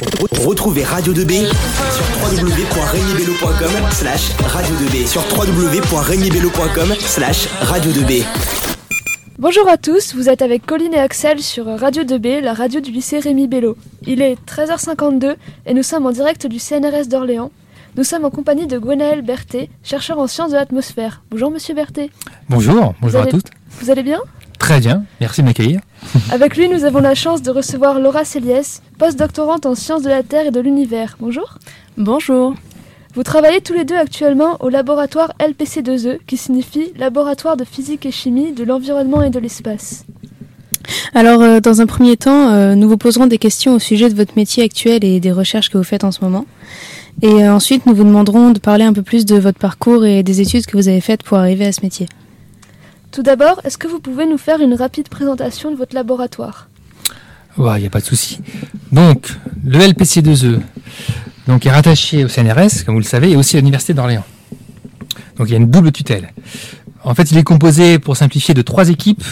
Retrouvez Radio 2B sur www.regnibello.com slash radio 2B sur www.regnibello.com slash radio 2B. Bonjour à tous, vous êtes avec Colline et Axel sur Radio 2B, la radio du lycée Rémi Bello. Il est 13h52 et nous sommes en direct du CNRS d'Orléans. Nous sommes en compagnie de Gwenaël Berthet, chercheur en sciences de l'atmosphère. Bonjour Monsieur Berthet. Bonjour, bonjour allez- à tous. Vous allez bien? Très bien, merci de m'accueillir. Avec lui, nous avons la chance de recevoir Laura Céliès, postdoctorante en sciences de la Terre et de l'univers. Bonjour. Bonjour. Vous travaillez tous les deux actuellement au laboratoire LPC2E, E, qui signifie Laboratoire de physique et chimie de l'environnement et de l'espace. Alors, euh, dans un premier temps, euh, nous vous poserons des questions au sujet de votre métier actuel et des recherches que vous faites en ce moment. Et euh, ensuite, nous vous demanderons de parler un peu plus de votre parcours et des études que vous avez faites pour arriver à ce métier. Tout d'abord, est-ce que vous pouvez nous faire une rapide présentation de votre laboratoire? Il n'y a pas de souci. Donc, le LPC2E donc, est rattaché au CNRS, comme vous le savez, et aussi à l'Université d'Orléans. Donc, il y a une double tutelle. En fait, il est composé, pour simplifier, de trois équipes.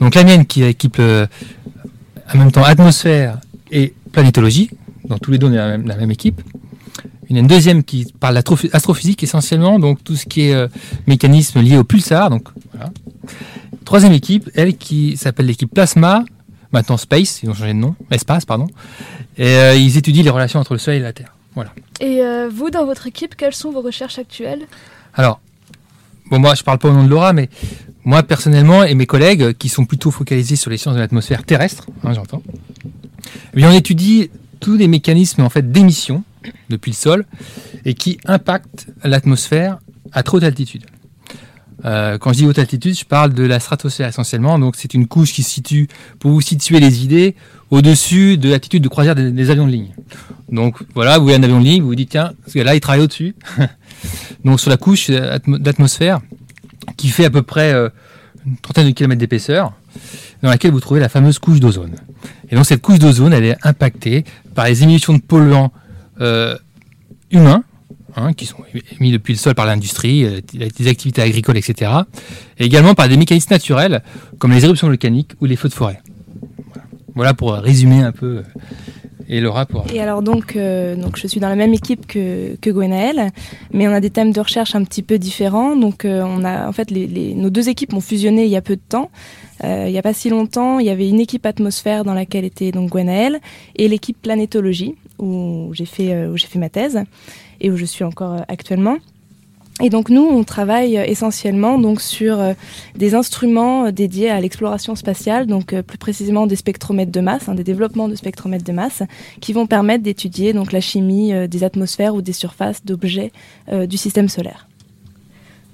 Donc, la mienne qui est l'équipe euh, en même temps atmosphère et planétologie. Donc, tous les deux, on est la même, équipe. Il y a une deuxième qui parle d'astrophysique essentiellement, donc tout ce qui est euh, mécanisme lié au pulsar. Donc. Troisième équipe, elle qui s'appelle l'équipe Plasma, maintenant Space, ils ont changé de nom, Espace, pardon. Et euh, ils étudient les relations entre le Soleil et la Terre. Voilà. Et euh, vous, dans votre équipe, quelles sont vos recherches actuelles? Alors, bon, moi, je parle pas au nom de Laura, mais moi, personnellement, et mes collègues, qui sont plutôt focalisés sur les sciences de l'atmosphère terrestre, hein, j'entends, eh bien, on étudie tous les mécanismes en fait d'émission depuis le sol et qui impactent l'atmosphère à trop haute altitude. Euh, quand je dis haute altitude, je parle de la stratosphère essentiellement. Donc, c'est une couche qui se situe, pour vous situer les idées, au-dessus de l'altitude de croisière des, avions de ligne. Donc, voilà, vous voyez un avion de ligne, vous vous dites, tiens, ce gars-là, il travaille au-dessus. Donc, sur la couche atmo- d'atmosphère, qui fait à peu près euh, une trentaine de kilomètres d'épaisseur, dans laquelle vous trouvez la fameuse couche d'ozone. Et donc, cette couche d'ozone, elle est impactée par les émissions de polluants euh, humains, hein, qui sont émis depuis le sol par l'industrie, euh, des activités agricoles, etc. Et également par des mécanismes naturels, comme les éruptions volcaniques ou les feux de forêt. Voilà, pour résumer un peu. euh, Et Laura pour... Et alors donc, euh, donc je suis dans la même équipe que, que Gwenaël, mais on a des thèmes de recherche un petit peu différents. Donc euh, on a en fait nos deux équipes ont fusionné il y a peu de temps. Euh, il n'y a pas si longtemps, il y avait une équipe atmosphère dans laquelle était donc Gwenaël et l'équipe planétologie où j'ai fait euh, où j'ai fait ma thèse et où je suis encore euh, actuellement. Et donc nous, on travaille essentiellement donc sur des instruments dédiés à l'exploration spatiale, donc plus précisément des spectromètres de masse, hein, des développements de spectromètres de masse, qui vont permettre d'étudier donc la chimie des atmosphères ou des surfaces d'objets du système solaire.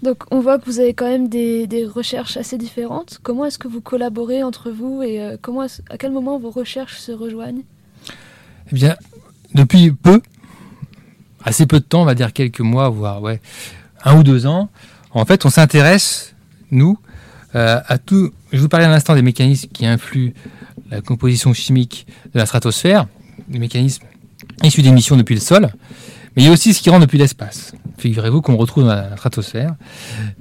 Donc, on voit que vous avez quand même des, recherches assez différentes. Comment est-ce que vous collaborez entre vous et euh, comment à quel moment vos recherches se rejoignent? Eh bien, depuis peu, assez peu de temps, on va dire quelques mois, voire un ou deux ans, en fait, on s'intéresse, nous, euh, à tout. Je vous parlais à l'instant des mécanismes qui influent la composition chimique de la stratosphère, des mécanismes issus d'émissions depuis le sol, mais il y a aussi ce qui rentre depuis l'espace. Figurez-vous qu'on retrouve dans la stratosphère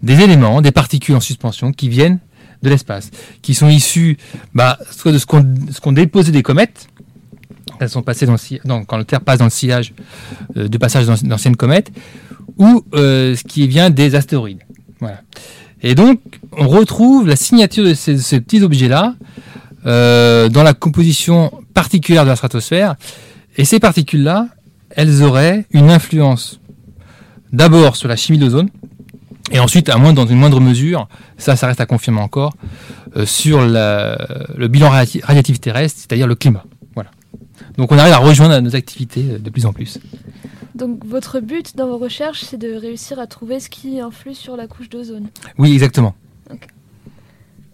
des éléments, des particules en suspension qui viennent de l'espace, qui sont issus bah, soit de ce qu'on qu'ont déposé des comètes, elles sont passées dans quand le Terre passe dans le sillage euh, de passage d'anci- d'anciennes comètes, ou euh, ce qui vient des astéroïdes. Et donc, on retrouve la signature de ces, ces petits objets-là euh, dans la composition particulière de la stratosphère. Et ces particules-là, elles auraient une influence d'abord sur la chimie de l'ozone, et ensuite, à moins dans une moindre mesure, ça, ça reste à confirmer encore, euh, sur la- le bilan radiati- radiatif terrestre, c'est-à-dire le climat. Voilà. Donc on arrive à rejoindre nos activités euh, de plus en plus. Donc, votre but dans vos recherches, c'est de réussir à trouver ce qui influe sur la couche d'ozone. Oui, exactement.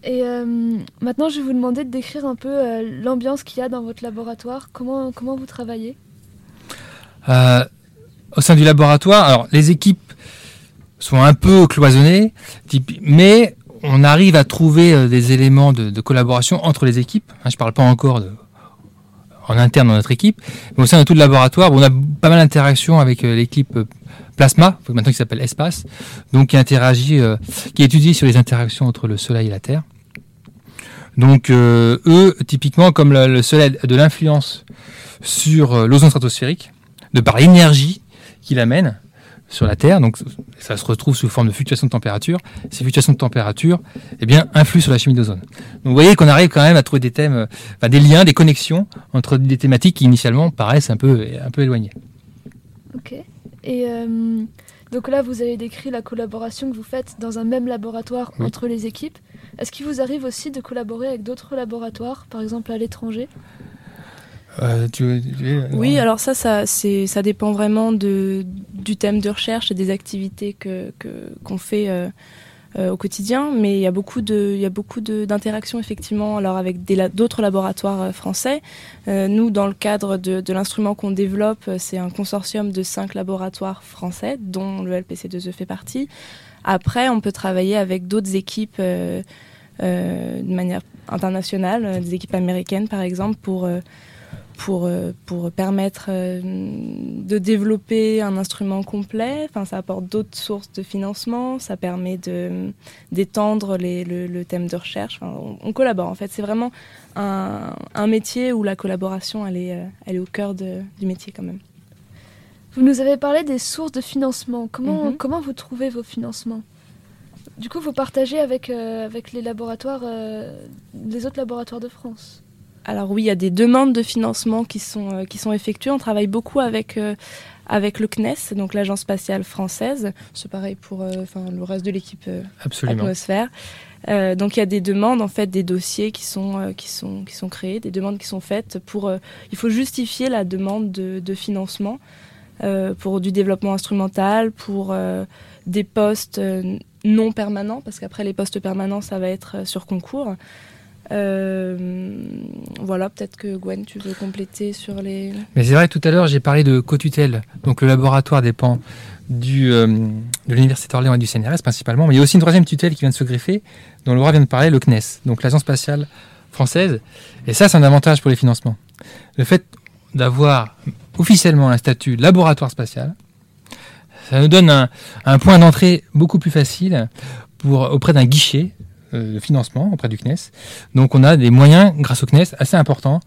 Et euh, maintenant, je vais vous demander de décrire un peu euh, l'ambiance qu'il y a dans votre laboratoire. Comment, comment vous travaillez? Au sein du laboratoire, alors les équipes sont un peu cloisonnées, mais on arrive à trouver euh, des éléments de, collaboration entre les équipes. Hein, je ne parle pas encore en interne dans notre équipe, mais au sein de tout le laboratoire, on a pas mal d'interactions avec euh, l'équipe euh, Plasma, maintenant qui s'appelle Espace, donc qui interagit, qui étudie sur les interactions entre le Soleil et la Terre. Donc eux, typiquement, comme le, Soleil a de l'influence sur l'ozone stratosphérique, de par l'énergie qu'il amène, sur la Terre, donc ça se retrouve sous forme de fluctuations de température. Ces fluctuations de température, eh bien, influent sur la chimie d'ozone. Donc vous voyez qu'on arrive quand même à trouver des thèmes, des liens, des connexions entre des thématiques qui initialement paraissent un peu, un peu éloignées. Ok. Et euh, donc là, vous avez décrit la collaboration que vous faites dans un même laboratoire entre les équipes. Est-ce qu'il vous arrive aussi de collaborer avec d'autres laboratoires, par exemple à l'étranger? Euh, oui, alors ça, ça, ça dépend vraiment de, du thème de recherche et des activités que, qu'on fait euh, euh, au quotidien. Mais il y a beaucoup, de, il y a beaucoup d'interactions effectivement alors avec d'autres laboratoires français. nous, dans le cadre de, de l'instrument qu'on développe, c'est un consortium de cinq laboratoires français, dont le LPC2E fait partie. Après, on peut travailler avec d'autres équipes de manière internationale, des équipes américaines par exemple, pour pour, euh, pour permettre euh, de développer un instrument complet. Enfin, ça apporte d'autres sources de financement, ça permet de, d'étendre les, le, thème de recherche. on, collabore en fait. C'est vraiment un, un, métier où la collaboration, elle est, euh, elle est au cœur de, du métier quand même. Vous nous avez parlé des sources de financement. Comment, mhm. comment vous trouvez vos financements? Du coup, vous partagez avec, avec les laboratoires, les autres laboratoires de France alors oui, il y a des demandes de financement qui sont, euh, qui sont effectuées. On travaille beaucoup avec, euh, avec le CNES, donc l'Agence spatiale française. C'est pareil pour euh, le reste de l'équipe atmosphère. donc il y a des demandes, en fait, des dossiers qui sont, qui sont, qui sont créés, des demandes qui sont faites pour... il faut justifier la demande de, de financement pour du développement instrumental, pour des postes non permanents, parce qu'après les postes permanents, ça va être sur concours. Euh, voilà, peut-être que Gwen, tu veux compléter sur les. Mais c'est vrai, tout à l'heure, j'ai parlé de co-tutelle. Donc le laboratoire dépend euh, de l'Université d'Orléans et du CNRS principalement. Mais il y a aussi une troisième tutelle qui vient de se greffer, dont Laura vient de parler, le CNES, donc l'Agence spatiale française. Et ça, c'est un avantage pour les financements. Le fait d'avoir officiellement un statut laboratoire spatial, ça nous donne un, un point d'entrée beaucoup plus facile pour, auprès d'un guichet de financement auprès du CNES. Donc on a des moyens, grâce au CNES, assez importants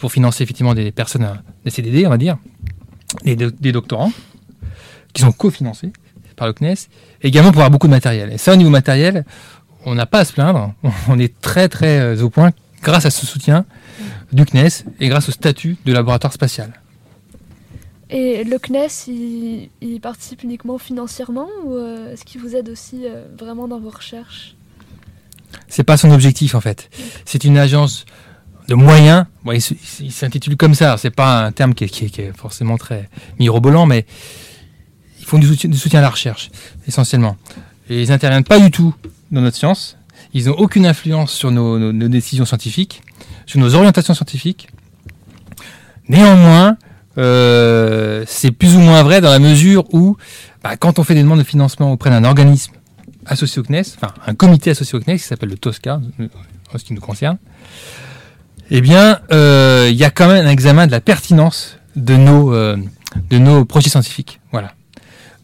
pour financer effectivement des personnes, des CDD, on va dire, des, des doctorants, qui sont cofinancés par le CNES, et également pour avoir beaucoup de matériel. Et ça, au niveau matériel, on n'a pas à se plaindre, on est très très euh, au point grâce à ce soutien du CNES et grâce au statut de laboratoire spatial. Et le CNES, il, participe uniquement financièrement ou euh, est-ce qu'il vous aide aussi vraiment dans vos recherches? C'est pas son objectif en fait. C'est une agence de moyens. il, s'intitule comme ça. C'est pas un terme qui est, forcément très mirobolant, mais ils font du soutien, à la recherche essentiellement. Et ils n'interviennent pas du tout dans notre science. Ils n'ont aucune influence sur nos, décisions scientifiques, sur nos orientations scientifiques. Néanmoins, euh, c'est plus ou moins vrai dans la mesure où, bah, quand on fait des demandes de financement auprès d'un organisme associé au CNES, enfin un comité associé au CNES qui s'appelle le TOSCA, en ce qui nous concerne, eh bien, euh, il y a quand même un examen de la pertinence de nos, euh, de nos projets scientifiques. Voilà.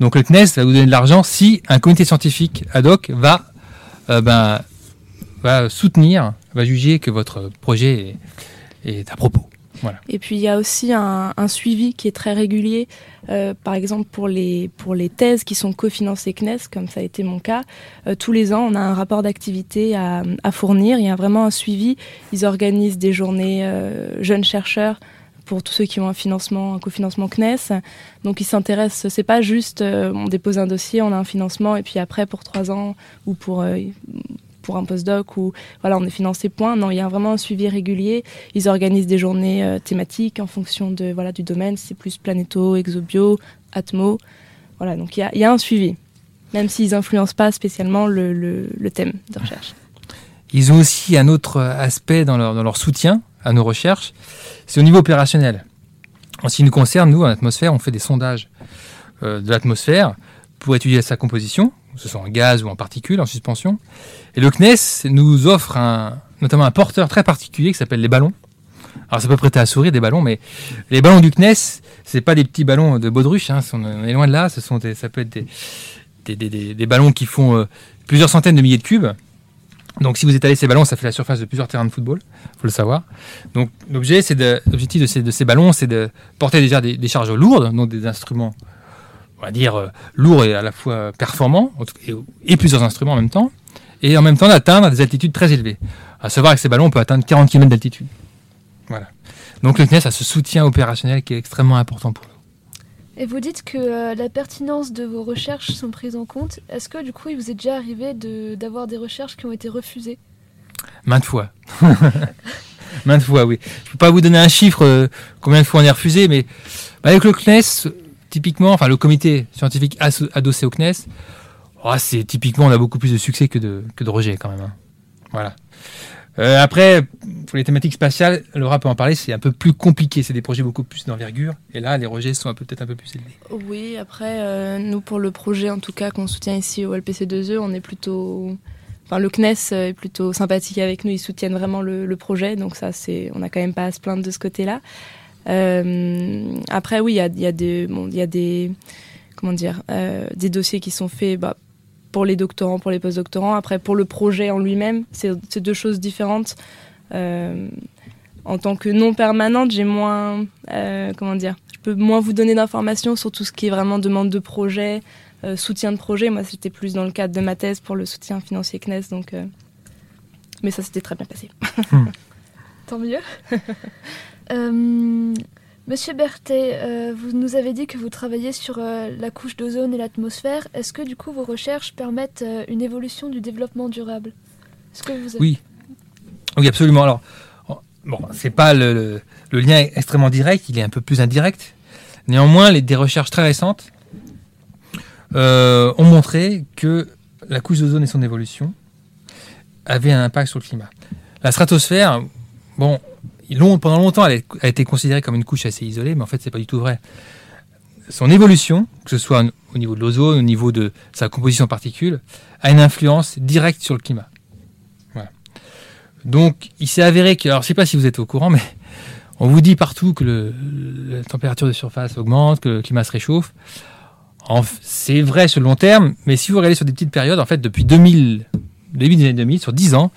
Donc le CNES va vous donner de l'argent si un comité scientifique ad hoc va, euh, ben, va soutenir, va juger que votre projet est à propos. Et puis il y a aussi un, suivi qui est très régulier, euh, par exemple pour les, pour les thèses qui sont cofinancées CNES, comme ça a été mon cas. Euh, tous les ans, on a un rapport d'activité à, fournir, il y a vraiment un suivi. Ils organisent des journées euh, jeunes chercheurs pour tous ceux qui ont un financement, un cofinancement CNES. Donc ils s'intéressent, c'est pas juste on dépose un dossier, on a un financement et puis après pour trois ans ou pour pour un postdoc ou voilà, on est financé point. Non, il y a vraiment un suivi régulier. Ils organisent des journées euh, thématiques en fonction de voilà du domaine. C'est plus planéto, exobio, atmo. Voilà, donc il y a, un suivi, même s'ils influencent pas spécialement le, thème de recherche. Ils ont aussi un autre aspect dans leur, dans leur soutien à nos recherches, c'est au niveau opérationnel. En ce qui nous concerne, nous, en atmosphère, on fait des sondages euh, de l'atmosphère pour étudier sa composition, ce soit en gaz ou en particules, en suspension. Et le CNES nous offre notamment un porteur très particulier qui s'appelle les ballons. Alors ça peut prêter à sourire des ballons, mais les ballons du CNES, c'est pas des petits ballons de baudruche, hein, on est loin de là, ce sont ça peut être des, ballons qui font euh, plusieurs centaines de milliers de cubes. Donc si vous étalez ces ballons, ça fait la surface de plusieurs terrains de football, faut le savoir. Donc l'objectif de ces, de ces ballons, c'est de porter déjà des, des charges lourdes, donc des instruments, on va dire euh, lourds et à la fois tout- et, plusieurs instruments en même temps, et en même temps d'atteindre des altitudes très élevées. À savoir que ces ballons, on peut atteindre 40 km d'altitude. Voilà. Donc le CNES a ce soutien opérationnel qui est extrêmement important pour nous. Et vous dites que euh, la pertinence de vos recherches sont prises en compte. Est-ce que du coup, il vous est déjà arrivé de- d'avoir des recherches qui ont été refusées? Maintes fois. Maintes fois, oui. Je ne peux pas vous donner un chiffre, euh, combien de fois on est refusé, mais bah, avec le CNES, typiquement, enfin le comité scientifique adossé au CNES, oh, c'est typiquement, on a beaucoup plus de succès que de, que de quand même. hein. Voilà. Euh, après, pour les thématiques spatiales, Laura peut en parler, c'est un peu plus compliqué. C'est des projets beaucoup plus d'envergure. Et là, les rejets sont peut-être un peu plus élevés. Oui, après, euh, nous, pour le projet, en tout cas, qu'on soutient ici au LPC2E, on est plutôt. Enfin, le CNES est plutôt sympathique avec nous, ils soutiennent vraiment le, le projet, donc ça, c'est, on n'a quand même pas à se plaindre de ce côté-là. Euh, après, oui, il y a, il y a des, bon, il y a des, comment dire, euh, des dossiers qui sont faits bah, pour les doctorants, pour les postdoctorants. Après, pour le projet en lui-même, c'est, c'est deux choses différentes. Euh, en tant que non permanente, j'ai moins, euh, comment dire, je peux moins vous donner d'informations sur tout ce qui est vraiment demande de projet, euh, soutien de projet. Moi, c'était plus dans le cadre de ma thèse pour le soutien financier CNES, donc. euh, Mais ça s'était très bien passé. Tant mieux. Euh, Monsieur Berthet, euh, vous nous avez dit que vous travaillez sur euh, la couche d'ozone et l'atmosphère. Est-ce que du coup vos recherches permettent une évolution du développement durable? Est-ce que vous Oui. Oui, absolument. Alors, bon, c'est pas le, lien extrêmement direct, il est un peu plus indirect. Néanmoins, les, des recherches très récentes ont montré que la couche d'ozone et son évolution avaient un impact sur le climat. La stratosphère, bon, pendant longtemps, elle a été considérée comme une couche assez isolée, mais en fait, c'est pas du tout vrai. Son évolution, que ce soit au niveau de l'ozone, au niveau de sa composition en particules, a une influence directe sur le climat. Donc, il s'est avéré que, alors je ne sais pas si vous êtes au courant, mais on vous dit partout que la température de surface augmente, que le climat se réchauffe. C'est vrai sur le long terme, mais si vous regardez sur des petites périodes, en fait, depuis 2000, début des années 2000, sur 10 ans,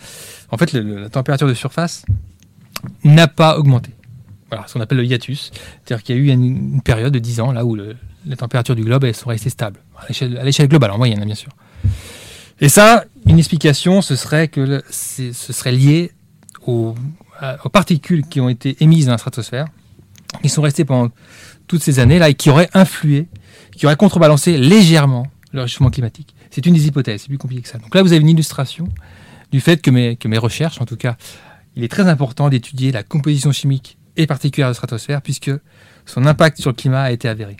en fait, la température de surface n'a pas augmenté. Voilà, ce qu'on appelle le hiatus. C'est-à-dire qu'il y a eu une, période de 10 ans là où la température du globe elles sont restées stables, à l'échelle- globale, en moyenne, hein, bien sûr. Et ça, une explication, ce serait que ce serait lié aux particules qui ont été émises dans la stratosphère, qui sont restées pendant toutes ces années-là et qui auraient influé, qui auraient contrebalancé légèrement le réchauffement climatique. C'est une des hypothèses, c'est plus compliqué que ça. Donc là, vous avez une illustration du fait que mes, que mes recherches, en tout cas, il est très important d'étudier la composition chimique et particulière de la stratosphère, puisque son impact sur le climat a été avéré.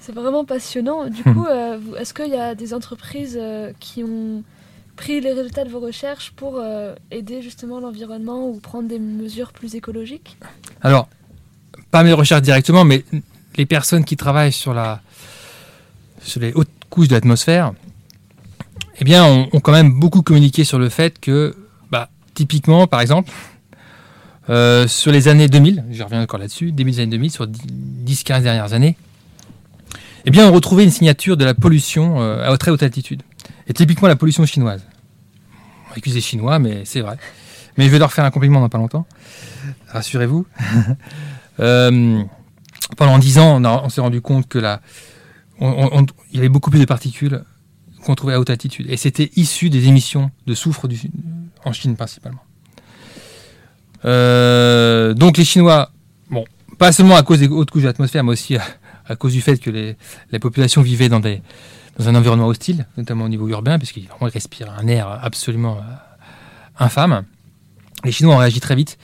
C'est vraiment passionnant. Du Hmm. coup, euh, est-ce qu'il y a des entreprises euh, qui ont pris les résultats de vos recherches pour euh, aider justement l'environnement ou prendre des mesures plus écologiques? Alors, pas mes recherches directement, mais les personnes qui travaillent sur, la, sur les hautes couches de l'atmosphère, eh bien, ont, ont quand même beaucoup communiqué sur le fait que, typiquement, par exemple, euh, sur les années 2000, je reviens encore là-dessus, début des années 2000, sur 10-15 dernières années, eh bien, on retrouvait une signature de la pollution euh, à très haute altitude. Et typiquement la pollution chinoise. On va accuser les Chinois, mais c'est vrai. Mais je vais leur faire un compliment dans pas longtemps. Rassurez-vous. Euh, pendant dix ans, on, s'est rendu compte que il y avait beaucoup plus de particules qu'on trouvait à haute altitude. Et c'était issu des émissions de soufre du- en Chine principalement. Euh, donc les Chinois, bon, pas seulement à cause des hautes couches de l'atmosphère, mais aussi à, cause du fait que les, la population vivait dans, des, dans un environnement hostile, notamment au niveau urbain, puisqu'ils respirent un air absolument euh, infâme. Les Chinois ont réagi très vite.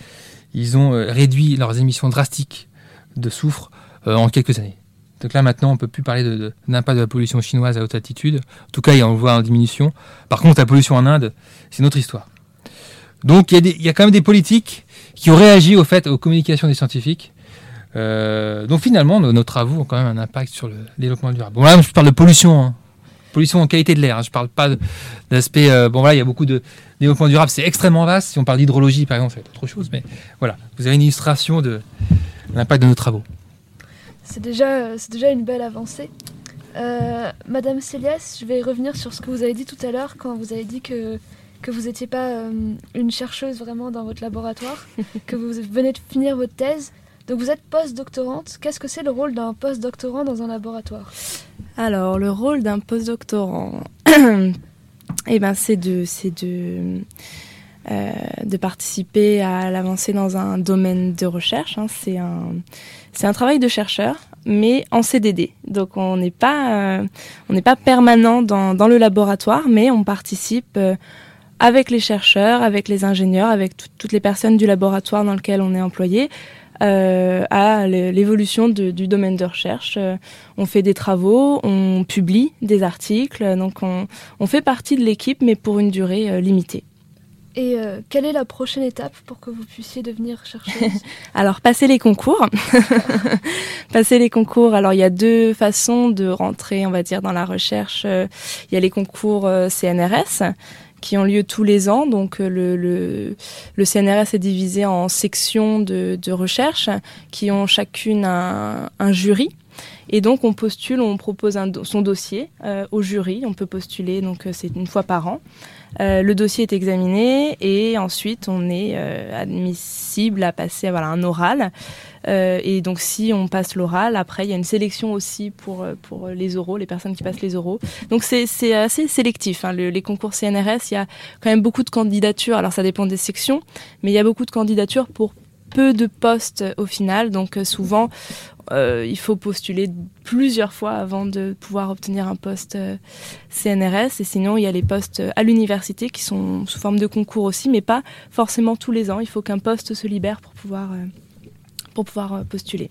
Ils ont euh, réduit leurs émissions drastiques de soufre en quelques années. Donc là, maintenant, on ne peut plus parler de, de- de la pollution chinoise à haute altitude. En tout cas, on le voit en diminution. Par contre, la pollution en Inde, c'est une autre histoire. Donc, il y, a quand même des politiques qui ont réagi au fait aux communications des scientifiques. Euh, donc, finalement, nos, travaux ont quand même un impact sur le développement durable. Bon, là, je parle de pollution. hein. Pollution en qualité de l'air. hein. Je ne parle pas d'aspect. euh, bon, voilà, il y a beaucoup de développement durable. C'est extrêmement vaste. Si on parle d'hydrologie, par exemple, c'est autre chose. Mais voilà, vous avez une illustration de l'impact de nos travaux. C'est déjà, c'est déjà une belle avancée. Euh, Madame Célias, je vais revenir sur ce que vous avez dit tout à l'heure quand vous avez dit que, que vous n'étiez pas euh, une chercheuse vraiment dans votre laboratoire, que vous venez de finir votre thèse. Donc vous êtes post-doctorante. Qu'est-ce que c'est le rôle d'un post-doctorant dans un laboratoire? Alors, le rôle d'un post-doctorant, eh ben, c'est euh, de participer à l'avancée dans un domaine de recherche. hein. C'est un, travail de chercheur, mais en CDD. Donc, on n'est pas, euh, permanent dans, le laboratoire, mais on participe avec les chercheurs, avec les ingénieurs, avec tout- toutes les personnes du laboratoire dans lequel on est employé. euh, à l'é- l'évolution du domaine de recherche. Euh, on fait des travaux, on publie des articles, donc on, on fait partie de l'équipe, mais pour une durée euh, limitée. Et quelle est la prochaine étape pour que vous puissiez devenir chercheuse? Alors, passer les concours. passer les concours. Alors, il y a deux façons de rentrer, on va dire, dans la recherche. Il y a les concours CNRS qui ont lieu tous les ans. Donc, euh, le, le, le CNRS est divisé en sections de, de recherche qui ont chacune un, un jury. Et donc, on postule, on propose un son dossier euh, au jury. On peut postuler, donc euh, c'est une fois par an. Euh, le dossier est examiné et ensuite on est euh, admissible à passer voilà, un oral. Euh, et donc si on passe l'oral, après il y a une sélection aussi pour, euh, pour les oraux, les personnes qui passent les oraux. Donc c'est assez sélectif. hein. Le- les concours CNRS, il y a quand même beaucoup de candidatures. Alors ça dépend des sections, mais il y a beaucoup de candidatures pour peu de postes euh, au final. Donc euh, souvent, euh, il faut postuler plusieurs fois avant de pouvoir obtenir un poste euh, CNRS. Et sinon, il y a les postes à l'université qui sont sous forme de concours aussi, mais pas forcément tous les ans. Il faut qu'un poste se libère pour pouvoir, euh, pour pouvoir euh, postuler.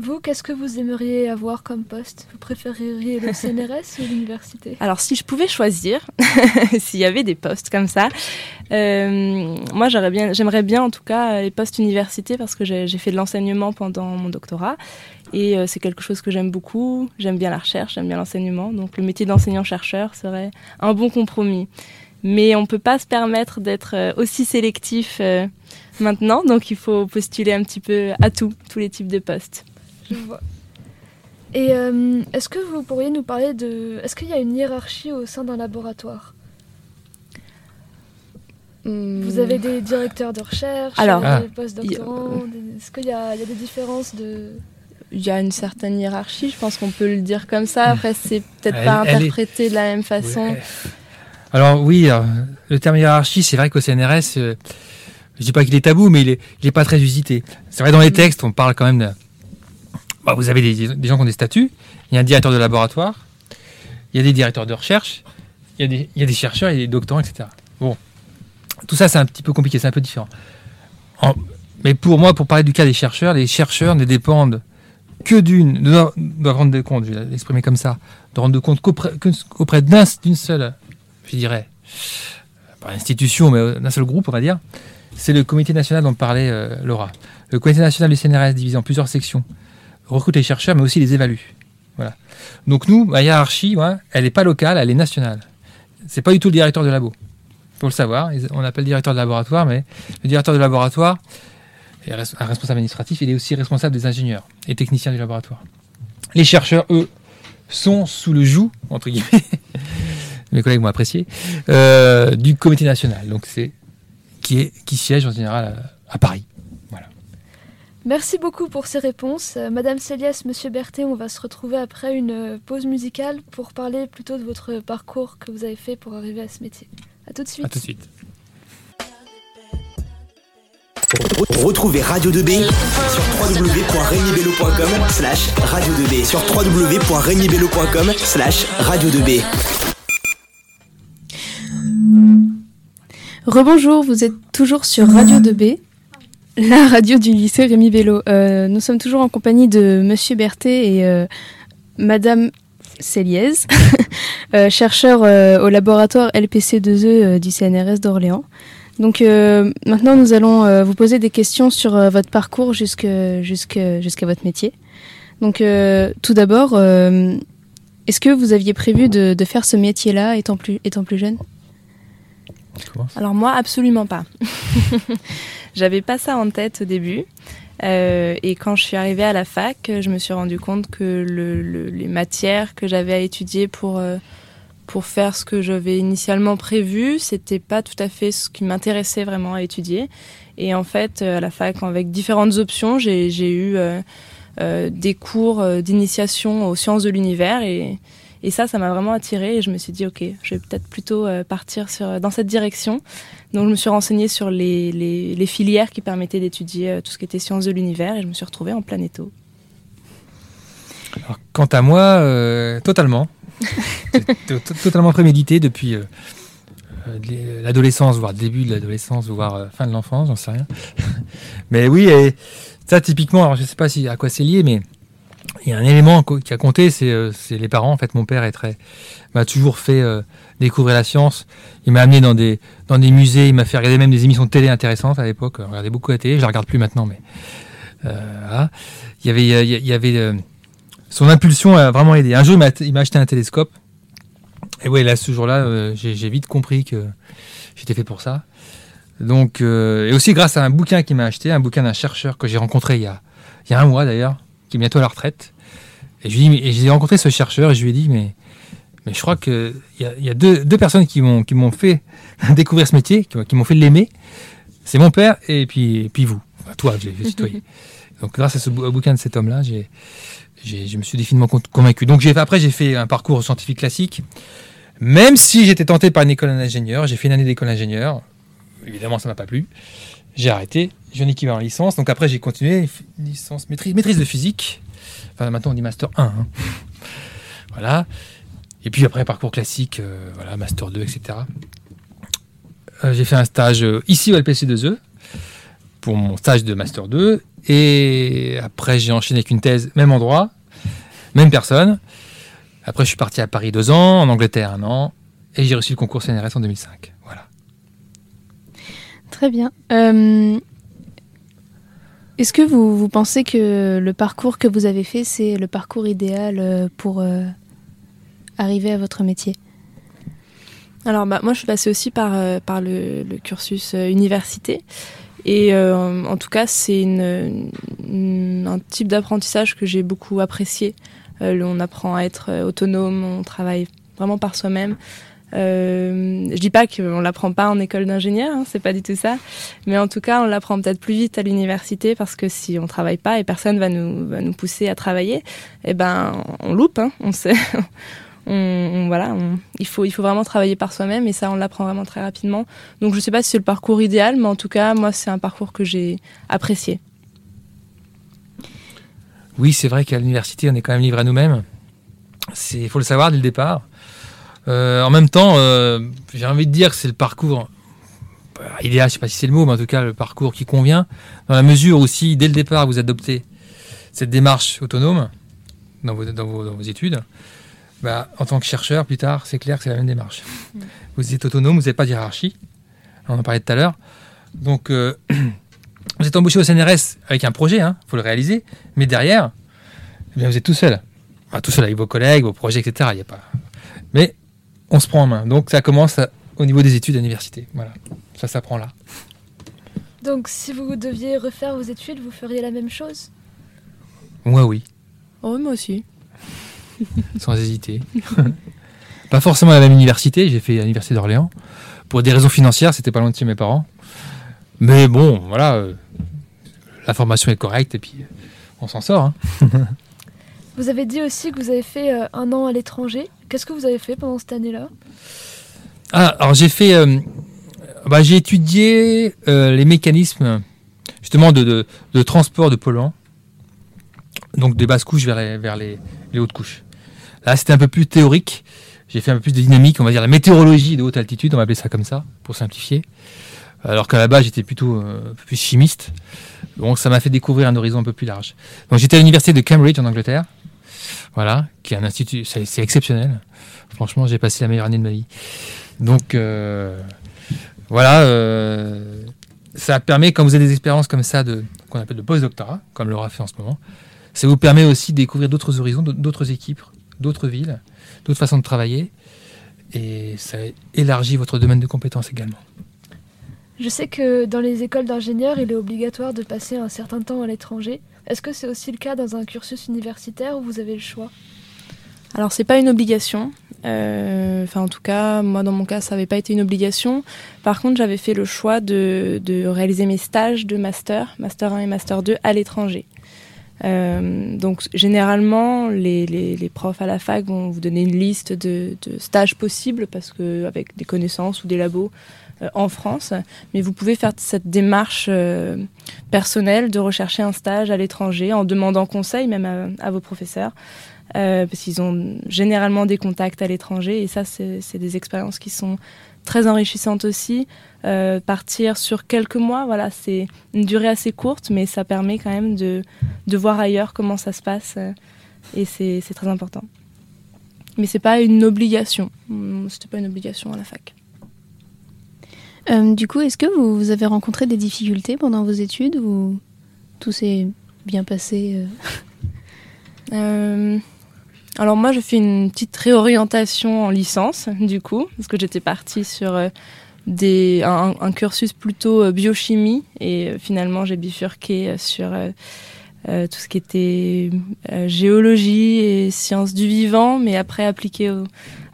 Vous, qu'est-ce que vous aimeriez avoir comme poste? Vous préféreriez le CNRS ou l'université? Alors, si je pouvais choisir, s'il y avait des postes comme ça, euh, moi, bien, j'aimerais bien en tout cas les postes universités parce que j'ai fait de l'enseignement pendant mon doctorat et euh, c'est quelque chose que j'aime beaucoup. J'aime bien la recherche, j'aime bien l'enseignement, donc le métier d'enseignant-chercheur serait un bon compromis. Mais on peut pas se permettre d'être euh, aussi sélectif euh, maintenant, donc il faut postuler un petit peu à tout, tous les types de postes. Je vois. Et euh, est-ce que vous pourriez nous parler de... Est-ce qu'il y a une hiérarchie au sein d'un laboratoire? Vous avez des directeurs de recherche, Alors, euh, des Ah. post-doctorants des- Est-ce qu'il y, a y des différences de... Il y a une certaine hiérarchie, je pense qu'on peut le dire comme ça. Après, c'est peut-être pas est- interprété de la même façon. Alors oui, alors, le terme hiérarchie, c'est vrai qu'au CNRS, euh, je dis pas qu'il est tabou, mais il est, il est pas très usité. C'est vrai dans les Mm. textes, on parle quand même de... Bah, vous avez des, des gens qui ont des statuts, il y a un directeur de laboratoire, il y a des directeurs de recherche, il y a des, il y a des chercheurs, il y a des doctorants, etc. Bon, tout ça c'est un petit peu compliqué, c'est un peu différent. En- mais pour moi, pour parler du cas des chercheurs, les chercheurs ne dépendent que d'une, doivent rendre compte, je vais l'exprimer comme ça, de rendre compte qu'auprès qu'auprès d'un- d'une seule, je dirais, pas institution, mais d'un seul groupe, on va dire, c'est le comité national dont parlait euh, Laura. Le comité national du CNRS, divisé en plusieurs sections, recrute les chercheurs, mais aussi les évalue. Voilà. Donc nous, ma hiérarchie, elle n'est pas locale, elle est nationale. C'est pas du tout le directeur de labo. Faut le savoir. On appelle directeur de laboratoire, mais le directeur de laboratoire est un responsable administratif. Il est aussi responsable des ingénieurs et techniciens du laboratoire. Les chercheurs, eux, sont sous le joug, entre guillemets, mes collègues m'ont apprécié, euh, du comité national. Donc c'est qui, siège en général euh, à, Paris. Merci beaucoup pour ces réponses. Euh, Madame Céliès, Monsieur Berthet, on va se retrouver après une euh, pause musicale pour parler plutôt de votre parcours que vous avez fait pour arriver à ce métier. A tout de suite. À tout de suite. Retrouvez Radio 2B sur www.regnibello.com slash radio2b sur www.regnibello.com slash radio2b. Rebonjour, vous êtes toujours sur Radio 2B, la radio du lycée Rémi Bello. Euh, nous sommes toujours en compagnie de Monsieur Berthet et euh, Madame Céliez, euh, chercheurs euh, au laboratoire LPC2E euh, du CNRS d'Orléans. Donc maintenant, nous allons vous poser des questions sur votre parcours jusqu'à votre métier. Donc tout d'abord, est-ce que vous aviez prévu de, de faire ce métier-là étant plus, étant plus jeune? Alors moi, absolument pas. J'avais pas ça en tête au début. et quand je suis arrivée à la fac, je me suis rendu compte que les matières que j'avais à étudier pour pour faire ce que j'avais initialement prévu, c'était pas tout à fait ce qui m'intéressait vraiment à étudier. Et en fait, à la fac, avec différentes options, j'ai eu des cours d'initiation aux sciences de l'univers et, et ça, ça m'a vraiment attirée et je me suis dit, ok, je vais peut-être plutôt euh, partir sur, dans cette direction. Donc je me suis renseignée sur les, les, filières qui permettaient d'étudier euh, tout ce qui était sciences de l'univers et je me suis retrouvée en planéto. Alors, quant à moi, euh, totalement. totalement prémédité depuis l'adolescence, voire début de l'adolescence, voire fin de l'enfance, j'en sais rien. mais oui, et ça typiquement, alors je ne sais pas si, à quoi c'est lié, mais il y a un élément qui a compté, euh, c'est les parents. En fait, mon père m'a toujours fait euh, découvrir la science. Il m'a amené dans des, musées, il m'a fait regarder même des émissions de télé intéressantes à l'époque. Je regardais beaucoup la télé, je la regarde plus maintenant, mais euh, il y avait, son impulsion a vraiment aidé. Un jour, il m'a acheté un télescope. Et ouais, là, ce jour-là, j'ai vite compris que j'étais fait pour ça. Donc, et aussi grâce à un bouquin qu'il m'a acheté, un bouquin d'un chercheur que j'ai rencontré il y a un mois d'ailleurs, qui est bientôt à la retraite. Et j'ai rencontré ce chercheur et je lui ai dit, mais, mais je crois qu'il y a, y a deux, deux, personnes qui m'ont fait découvrir ce métier, qui, m'ont fait l'aimer. C'est mon père et puis, et puis vous. toi, je tutoyé. Donc grâce à ce bouquin de cet homme-là, j'ai je me suis définitivement convaincu. Donc après, j'ai fait un parcours scientifique classique. Même si j'étais tenté par une école d'ingénieur, j'ai fait une année d'école d'ingénieur. Évidemment, ça m'a pas plu. J'ai arrêté. J'ai un équivalent en licence. Donc après, j'ai continué licence maîtrise, maîtrise de physique. Enfin, maintenant, on dit master 1. Hein. voilà. Et puis après, parcours classique, euh, voilà, master 2, etc. Euh, j'ai fait un stage euh, ici au LPC2E pour mon stage de master 2. Et après, j'ai enchaîné avec une thèse, même endroit, même personne. Après, je suis parti à Paris deux ans, en Angleterre un an, et j'ai reçu le concours CNRS en 2005. Très bien. Est-ce que vous, pensez que le parcours que vous avez fait, c'est le parcours idéal euh, pour euh, arriver à votre métier? Alors, bah, moi, je suis passée aussi par, euh, par le, cursus université. Et en tout cas, c'est un type d'apprentissage que j'ai beaucoup apprécié. on apprend à être autonome, on travaille vraiment par soi-même. Euh, je dis pas qu'on l'apprend pas en école d'ingénieur, hein, c'est pas du tout ça, mais en tout cas on l'apprend peut-être plus vite à l'université parce que si on travaille pas et personne va nous va nous pousser à travailler, eh ben on loupe, hein, on sait. Voilà, il faut il faut vraiment travailler par soi-même et ça on l'apprend vraiment très rapidement. Donc je sais pas si c'est le parcours idéal, mais en tout cas moi c'est un parcours que j'ai apprécié. Oui, c'est vrai qu'à l'université on est quand même livré à nous-mêmes. Il faut le savoir dès le départ. Euh, en même temps, euh, j'ai envie de dire que c'est le parcours bah, idéal, je sais pas si c'est le mot, mais en tout cas le parcours qui convient, dans la mesure où si dès le départ vous adoptez cette démarche autonome dans vos, dans vos, études, bah, en tant que chercheur, plus tard, c'est clair que c'est la même démarche. Mm. Vous êtes autonome, vous n'avez pas de hiérarchie, on en parlait tout à l'heure. Donc, euh, vous êtes embauché au CNRS avec un projet, il hein, faut le réaliser, mais derrière, eh bien, vous êtes tout seul. tout seul avec vos collègues, vos projets, etc. Il y a pas... Mais on se prend en main. Donc ça commence au niveau des études à l'université. Voilà, ça s'apprend là. Donc si vous deviez refaire vos études, vous feriez la même chose? Moi oui. Oh, moi aussi. Sans hésiter. pas forcément à la même université, j'ai fait l'université d'Orléans. Pour des raisons financières, c'était pas loin de chez mes parents. Mais bon, voilà, euh, la formation est correcte et puis euh, on s'en sort. Hein. vous avez dit aussi que vous avez fait euh, un an à l'étranger. Qu'est-ce que vous avez fait pendant cette année-là? Ah, alors j'ai fait, euh, bah, j'ai étudié euh, les mécanismes justement de, transport de polluants, donc des basses couches vers les, vers les, hautes couches. Là, c'était un peu plus théorique. J'ai fait un peu plus de dynamique, on va dire la météorologie de haute altitude, on va appeler ça comme ça, pour simplifier. Alors qu'à la base, j'étais plutôt un peu plus chimiste. Donc, ça m'a fait découvrir un horizon un peu plus large. J'étais à l'université de Cambridge en Angleterre. Voilà, qui est un institut, c'est exceptionnel. Franchement, j'ai passé la meilleure année de ma vie. Donc, euh, voilà, euh, ça permet, quand vous avez des expériences comme ça, de, qu'on appelle de post-doctorat, comme Laura fait en ce moment, ça vous permet aussi de découvrir d'autres horizons, d'autres équipes, d'autres villes, d'autres façons de travailler. Et ça élargit votre domaine de compétences également. Je sais que dans les écoles d'ingénieurs, il est obligatoire de passer un certain temps à l'étranger. Est-ce que c'est aussi le cas dans un cursus universitaire où vous avez le choix? Alors c'est pas une obligation. Euh, enfin en tout cas, moi dans mon cas, ça n'avait pas été une obligation. Par contre, j'avais fait le choix de, de, réaliser mes stages de master, master 1 et master 2 à l'étranger. Euh, donc généralement, les, les, les, profs à la fac vont vous donner une liste de, de stages possibles parce que avec des connaissances ou des labos, en France, mais vous pouvez faire cette démarche euh, personnelle de rechercher un stage à l'étranger en demandant conseil même à, vos professeurs. Euh, parce qu'ils ont généralement des contacts à l'étranger et ça c'est des expériences qui sont très enrichissantes aussi. partir sur quelques mois, voilà, c'est une durée assez courte, mais ça permet quand même de, de voir ailleurs comment ça se passe et c'est très important. Mais c'est pas une obligation. C'était pas une obligation à la fac. Euh, du coup, est-ce que vous, avez rencontré des difficultés pendant vos études ou tout s'est bien passé euh euh, Alors moi, je fais une petite réorientation en licence, du coup, parce que j'étais partie sur des, un, cursus plutôt biochimie et finalement j'ai bifurqué sur tout ce qui était géologie et sciences du vivant, mais après appliqué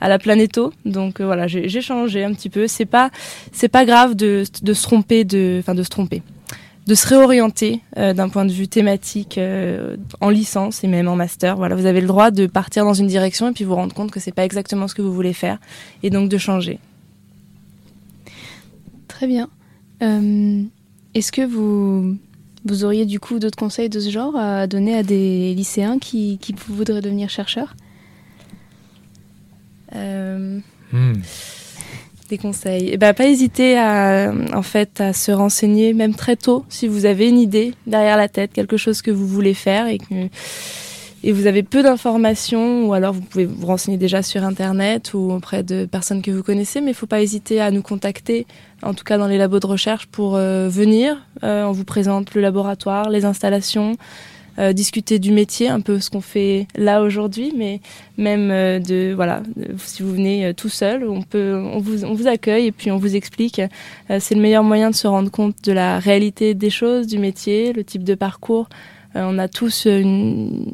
à la planéto. Donc euh, voilà, j'ai changé un petit peu. C'est pas c'est pas grave de, se tromper, de enfin de se tromper, de se réorienter euh, d'un point de vue thématique euh, en licence et même en master. Voilà, vous avez le droit de partir dans une direction et puis vous rendre compte que c'est pas exactement ce que vous voulez faire et donc de changer. Très bien. Est-ce que vous vous auriez du coup d'autres conseils de ce genre à donner à des lycéens qui, qui voudraient devenir chercheurs euh, hmm. Des conseils. Et eh ben, pas hésiter à, en fait, à se renseigner, même très tôt, si vous avez une idée derrière la tête, quelque chose que vous voulez faire et que et vous avez peu d'informations, ou alors vous pouvez vous renseigner déjà sur Internet ou auprès de personnes que vous connaissez, mais il ne faut pas hésiter à nous contacter, en tout cas dans les labos de recherche, pour euh, venir. Euh, on vous présente le laboratoire, les installations, euh, discuter du métier, un peu ce qu'on fait là aujourd'hui, mais même de voilà, si vous venez tout seul, on peut, on vous, on vous accueille et puis on vous explique. c'est le meilleur moyen de se rendre compte de la réalité des choses, du métier, le type de parcours. On a tous une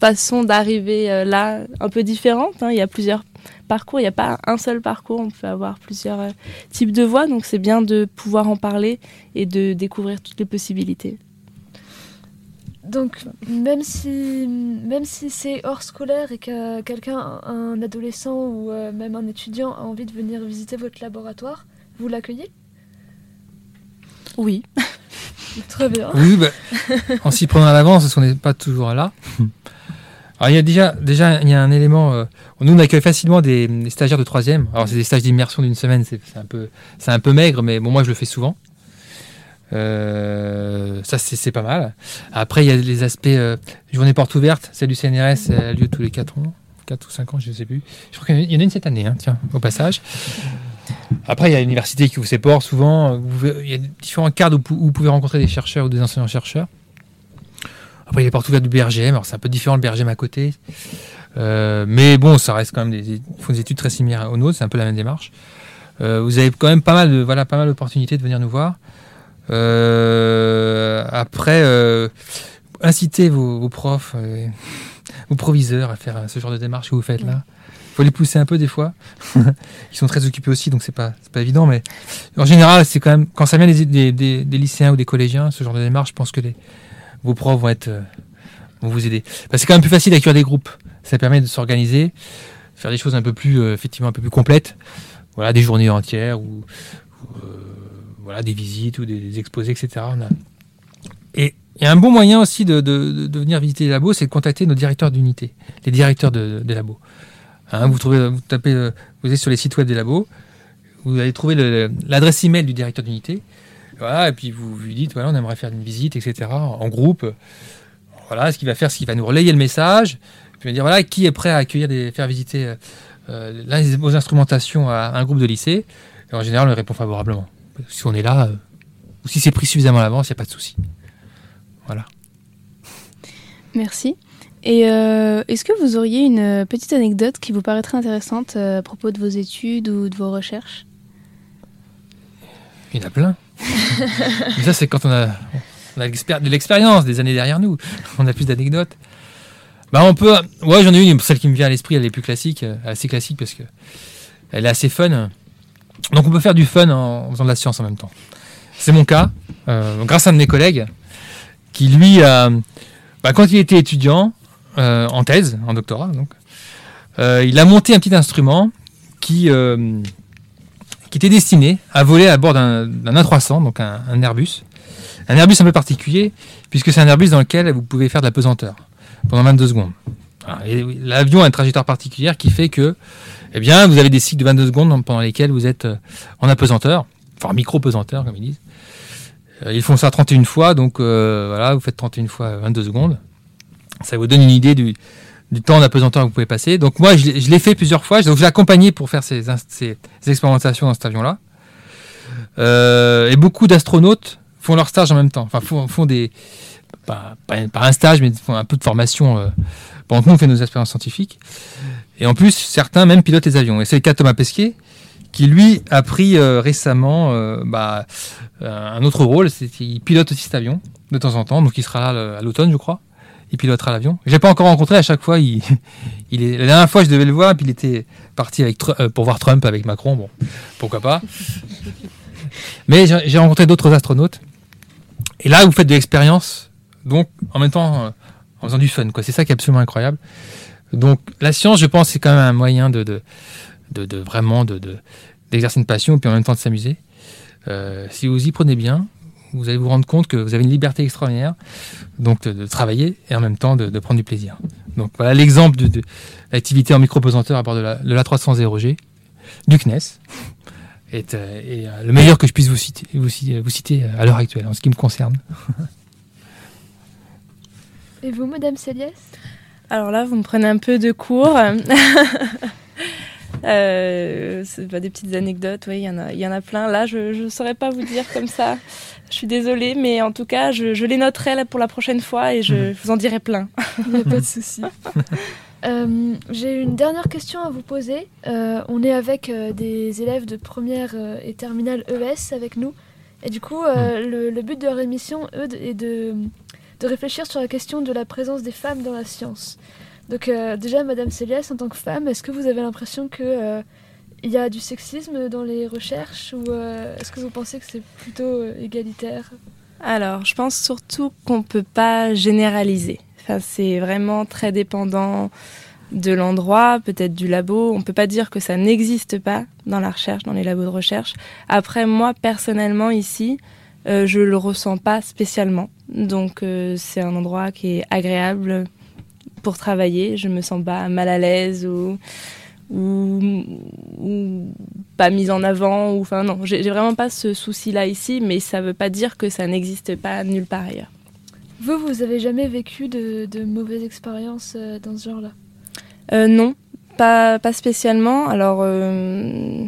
façon d'arriver là un peu différente. Hein. Il y a plusieurs parcours, il n'y a pas un seul parcours, on peut avoir plusieurs types de voies, donc c'est bien de pouvoir en parler et de découvrir toutes les possibilités. Donc, même si, même si c'est hors scolaire et que quelqu'un, un adolescent ou euh, même un étudiant a envie de venir visiter votre laboratoire, vous l'accueillez? Oui. Très bien. Oui, bah, en s'y prenant à l'avance, parce qu'on n'est pas toujours là. Alors, il y a déjà, déjà il y a un élément. Euh, nous, on accueille facilement des, stagiaires de troisième. Alors, c'est des stages d'immersion d'une semaine, c'est un, peu, un peu maigre, mais bon, moi, je le fais souvent. Euh, ça, c'est pas mal. Après, il y a les aspects euh, journée porte ouverte, celle du CNRS, elle a lieu tous les 4 ans, 4 ou 5 ans, je ne sais plus. Je crois qu'il y en a une cette année, hein, tiens, au passage. Après, il y a l'université qui vous sépare souvent. il y a différents cadres où, vous pouvez rencontrer des chercheurs ou des enseignants-chercheurs. Après, il y a les portes du BRGM. Alors, c'est un peu différent le BRGM à côté. Euh, mais bon, ça reste quand même des, des études très similaires aux nôtres. C'est un peu la même démarche. vous avez quand même pas mal de, voilà, pas mal d'opportunités de venir nous voir. Euh, après, euh, incitez vos, profs, euh, vos proviseurs à faire ce genre de démarche que vous faites là. Il faut les pousser un peu des fois. Ils sont très occupés aussi, donc c'est pas pas évident. Mais en général, c'est quand même quand ça vient des, lycéens ou des collégiens, ce genre de démarche, je pense que vos profs vont être vont vous aider. Parce que c'est quand même plus facile d'accueillir des groupes. Ça permet de s'organiser, faire des choses un peu plus effectivement un peu plus complètes. Voilà, des journées entières ou, voilà, des visites ou des, exposés, etc. Et un bon moyen aussi de, venir visiter les labos, c'est de contacter nos directeurs d'unité, les directeurs de, des labos. Hein, vous, trouvez, vous tapez, euh, vous êtes sur les sites web des labos, vous allez trouver l'adresse email du directeur d'unité. Voilà, et puis vous lui dites, voilà, on aimerait faire une visite, etc. En groupe. Voilà, ce qu'il va faire, ce qu'il va nous relayer le message. Puis il va dire, voilà, qui est prêt à accueillir, des, faire visiter euh, vos instrumentations à un groupe de lycée. Et en général, on répond favorablement si on est là, euh, ou si c'est pris suffisamment à l'avance, il n'y a pas de souci. Voilà. Merci. Et euh, est-ce que vous auriez une euh, petite anecdote qui vous paraîtrait intéressante à propos de vos études ou de vos recherches? Il y en a plein. Ça, c'est quand on a, de l'expérience, des années derrière nous. On a plus d'anecdotes. Bah, on peut. J'en ai une. Celle qui me vient à l'esprit, elle est plus classique, euh, assez classique parce que elle est assez fun. Donc, on peut faire du fun en, faisant de la science en même temps. C'est mon cas, euh, grâce à un de mes collègues qui, lui, bah, quand il était étudiant, euh, en thèse, en doctorat, donc, euh, il a monté un petit instrument qui, euh, qui était destiné à voler à bord d'un d'un A300, donc un, Airbus. Un Airbus un peu particulier, puisque c'est un Airbus dans lequel vous pouvez faire de la pesanteur pendant 22 secondes. L'avion a une trajectoire particulière qui fait que eh bien, vous avez des cycles de 22 secondes pendant lesquels vous êtes en apesanteur, enfin micro-pesanteur comme ils disent. Ils font ça 31 fois, donc voilà, vous faites 31 fois 22 secondes. Ça vous donne une idée du, temps d'apesanteur que vous pouvez passer. Donc moi, je l'ai fait plusieurs fois. Donc je l'ai accompagné pour faire ces, expérimentations dans cet avion-là. Euh, et beaucoup d'astronautes font leur stage en même temps. Enfin, font, des... Pas, un stage, mais font un peu de formation euh, pendant que nous, on fait nos expériences scientifiques. Et en plus, certains même pilotent les avions. Et c'est le cas de Thomas Pesquet, qui lui a pris euh, récemment bah, un autre rôle. Qu'il pilote aussi cet avion de temps en temps. Donc il sera là à l'automne, je crois. Il pilotera l'avion. Je l'ai pas encore rencontré. À chaque fois, il, il est. La dernière fois, je devais le voir, puis il était parti avec euh, pour voir Trump avec Macron. Bon, pourquoi pas. Mais j'ai rencontré d'autres astronautes. Et là, vous faites de l'expérience, donc en même temps euh, en faisant du fun. quoi. C'est ça qui est absolument incroyable. Donc la science, je pense, c'est quand même un moyen de, de, de, de vraiment de, de- d'exercer une passion, puis en même temps de s'amuser. Euh, si vous y prenez bien, vous allez vous rendre compte que vous avez une liberté extraordinaire, donc de, de travailler et en même temps de, de prendre du plaisir. Donc voilà l'exemple de, de l'activité en micro-pesanteur à bord de la, de l'A300G du CNES. Est, euh, est, euh, le meilleur que je puisse vous citer, vous, citer- vous citer à l'heure actuelle, en ce qui me concerne. Et vous, Madame Céliès? Alors là, vous me prenez un peu de cours. Euh, c'est pas des petites anecdotes, oui, il y, en a- il y en a plein. Là, je ne saurais pas vous dire comme ça. Je suis désolée, mais en tout cas, je, je les noterai là pour la prochaine fois et je Mhm. vous en dirai plein. Il n'y a pas de souci. Euh, J'ai une dernière question à vous poser. Euh, on est avec euh, des élèves de première euh, et terminale ES avec nous. Et du coup, euh, le, le but de leur émission, eux, est de, de réfléchir sur la question de la présence des femmes dans la science. Donc euh, déjà, Madame Céliès, en tant que femme, est-ce que vous avez l'impression que euh, il y a du sexisme dans les recherches ou euh, est-ce que vous pensez que c'est plutôt euh, égalitaire? Alors, je pense surtout qu'on ne peut pas généraliser. Enfin, c'est vraiment très dépendant de l'endroit, peut-être du labo. On ne peut pas dire que ça n'existe pas dans la recherche, dans les labos de recherche. Après, moi, personnellement, ici, je le ressens pas spécialement. Donc, c'est un endroit qui est agréable pour travailler. Je me sens pas mal à l'aise ou, ou, ou pas mise en avant. Ou, enfin, non, j'ai vraiment pas ce souci-là ici, mais ça veut pas dire que ça n'existe pas nulle part ailleurs. Vous, vous avez jamais vécu de, de mauvaises expériences euh, dans ce genre-là? Euh, non, pas, pas spécialement. Alors, euh,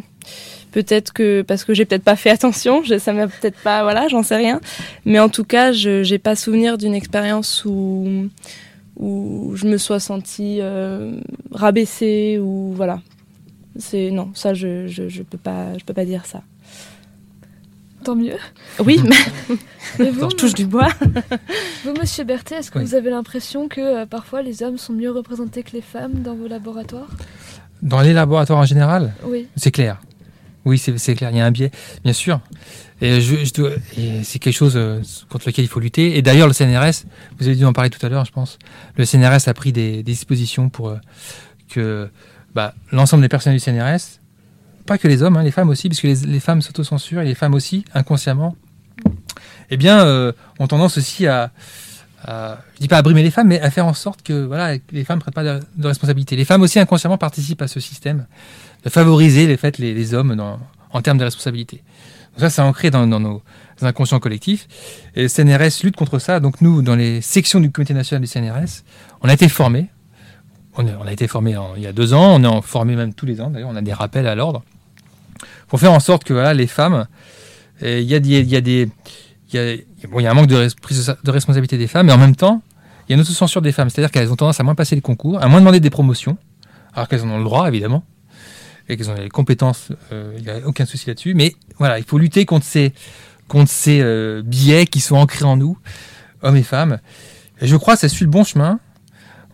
peut-être que parce que j'ai peut-être pas fait attention, je, ça m'a peut-être pas, voilà, j'en sais rien. Mais en tout cas, je j'ai pas souvenir d'une expérience où où je me sois sentie euh, rabaissée ou voilà. C'est non, ça je, je je peux pas je peux pas dire ça. Tant mieux. Oui, mais vous, je touche du bois. vous, Monsieur Berthet, est-ce que Oui. vous avez l'impression que euh, parfois les hommes sont mieux représentés que les femmes dans vos laboratoires? Dans les laboratoires en général, Oui. C'est clair. Oui, c'est clair. Il y a un biais, bien sûr. Et, c'est quelque chose euh, contre lequel il faut lutter. Et d'ailleurs, le CNRS, vous avez dû en parler tout à l'heure, je pense. Le CNRS a pris des, dispositions pour euh, que bah, l'ensemble des personnels du CNRS, pas que les hommes, hein, les femmes aussi, puisque les, les femmes s'autocensurent et les femmes aussi, inconsciemment, eh bien, euh, ont tendance aussi à, à- je dis pas à brimer les femmes, mais à faire en sorte que voilà, les femmes ne prennent pas de, de responsabilité. Les femmes aussi inconsciemment participent à ce système de favoriser les, fait, les, hommes en termes de responsabilité. Donc ça, c'est ancré dans, dans nos inconscients collectifs. Et le CNRS lutte contre ça. Donc nous, dans les sections du Comité national du CNRS, on a été formés. On a, été formés il y a deux ans. On est en formé même tous les ans. D'ailleurs, on a des rappels à l'ordre pour faire en sorte que voilà, les femmes, il y a y a des, il y a, bon, il y a un manque de, prise de responsabilité des femmes, mais en même temps, il y a une autocensure des femmes. C'est-à-dire qu'elles ont tendance à moins passer les concours, à moins demander des promotions, alors qu'elles en ont le droit, évidemment. Et qu'elles ont les compétences, euh, il n'y a aucun souci là-dessus. Mais voilà, il faut lutter contre ces, euh, biais qui sont ancrés en nous, hommes et femmes. Et je crois que ça suit le bon chemin.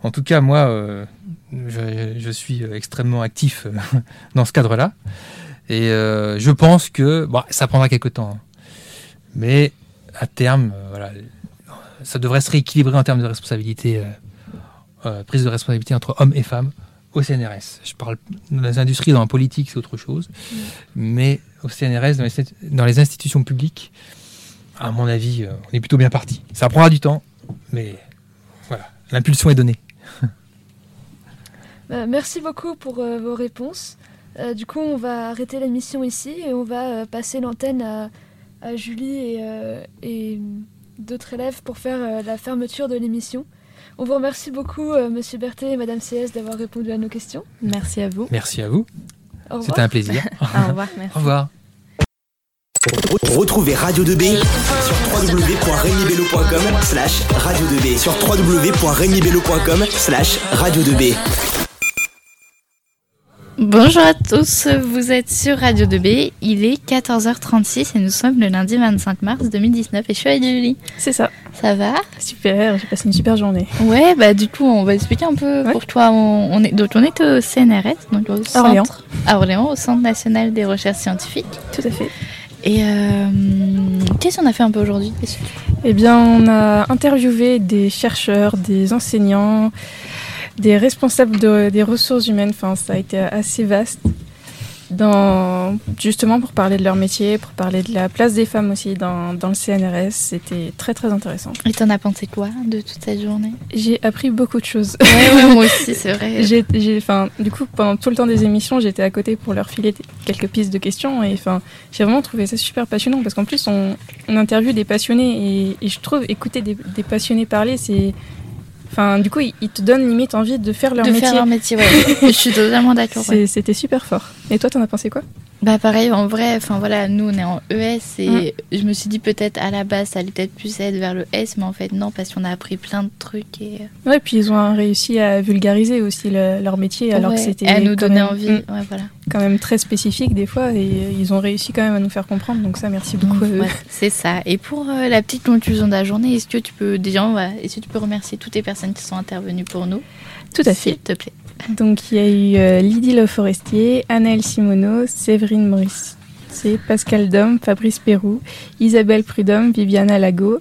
En tout cas, moi, euh, je, suis extrêmement actif dans ce cadre-là. Et je pense que ça prendra quelques temps. hein. Mais à terme, ça devrait se rééquilibrer en termes de responsabilité, prise de responsabilité entre hommes et femmes au CNRS. Je parle dans les industries, dans la politique, c'est autre chose. Mais au CNRS, dans les, dans les institutions publiques, à mon avis, euh, on est plutôt bien parti. Ça prendra du temps, mais voilà, l'impulsion est donnée. Bah, merci beaucoup pour euh, vos réponses. Euh, du coup, on va arrêter l'émission ici et on va euh, passer l'antenne à, à Julie et, euh, et d'autres élèves pour faire euh, la fermeture de l'émission. On vous remercie beaucoup, euh, Monsieur Berthet et Madame CS, d'avoir répondu à nos questions. Merci à vous. Merci à vous, Au revoir. c'était un plaisir. Au revoir. Merci. Au revoir. Retrouvez Radio 2B sur www.regnibello.com slash radio 2B sur www.regnibello.com slash radio 2B. Bonjour à tous, vous êtes sur Radio 2B, il est 14h36 et nous sommes le lundi 25 mars 2019 et je suis avec Julie. C'est ça. Ça va? Super, j'ai passé une super journée. Ouais, bah du coup on va expliquer un peu Ouais. pour toi. On, on est, donc on est au CNRS, donc au centre, Orléans. à Orléans, au Centre national des recherches scientifiques. Tout à fait. Et euh, qu'est-ce qu'on a fait un peu aujourd'hui? Eh bien, on a interviewé des chercheurs, des enseignants, des responsables de- des ressources humaines. Enfin, ça a été assez vaste. Dans, justement pour parler de leur métier, pour parler de la place des femmes aussi dans, dans le CNRS. C'était très très intéressant. Et t'en as pensé quoi de toute cette journée? J'ai appris beaucoup de choses. Ouais, ouais, moi aussi, c'est vrai. Enfin, du coup, pendant tout le temps des émissions, j'étais à côté pour leur filer quelques pistes de questions. Et enfin, j'ai vraiment trouvé ça super passionnant parce qu'en plus, on, on interviewe des passionnés et, et je trouve écouter des, des passionnés parler, c'est. Enfin, du coup, ils, ils te donnent limite envie de faire leur de métier. faire leur métier, ouais. je suis totalement d'accord. ouais. C'était super fort. Et toi, t'en as pensé quoi Bah pareil, en vrai, enfin voilà, nous on est en ES et je me suis dit peut-être à la base ça allait peut-être plus être vers le S, mais en fait non parce qu'on a appris plein de trucs et Ouais, puis ils ont réussi à vulgariser aussi le- leur métier alors Ouais, que c'était à nous donner même- envie. Mm, Ouais voilà. quand même très spécifique des fois et euh, ils ont réussi quand même à nous faire comprendre. Donc ça, merci beaucoup. Ouais, c'est ça. Et pour euh, la petite conclusion de la journée, est-ce que tu peux déjà, est-ce que tu peux remercier toutes les personnes qui sont intervenues pour nous Tout à fait. S'il te plaît. Donc il y a eu euh, Lydie Le Forestier, Anaëlle Simoneau, Séverine Maurice, c'est Pascal Dom, Fabrice Perrou, Isabelle Prudhomme, Viviana Lago,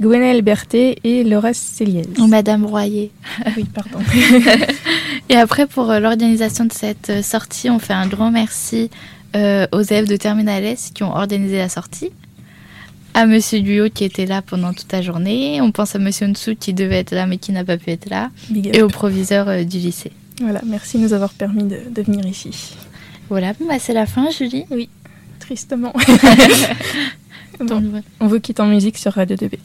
Gwenaëlle Berthet et Laura Céliez. Ou Madame Royer. Oui, pardon. Et après, pour euh, l'organisation de cette euh, sortie, on fait un grand merci euh, aux élèves de Terminal S qui ont organisé la sortie. À Monsieur Guyot qui était là pendant toute la journée. On pense à Monsieur Nsou qui devait être là mais qui n'a pas pu être là. Et au proviseur euh, du lycée. Voilà, merci de nous avoir permis de, de venir ici. Voilà, bah, c'est la fin, Julie. Tristement. Donc, voilà. On vous quitte en musique sur Radio 2B.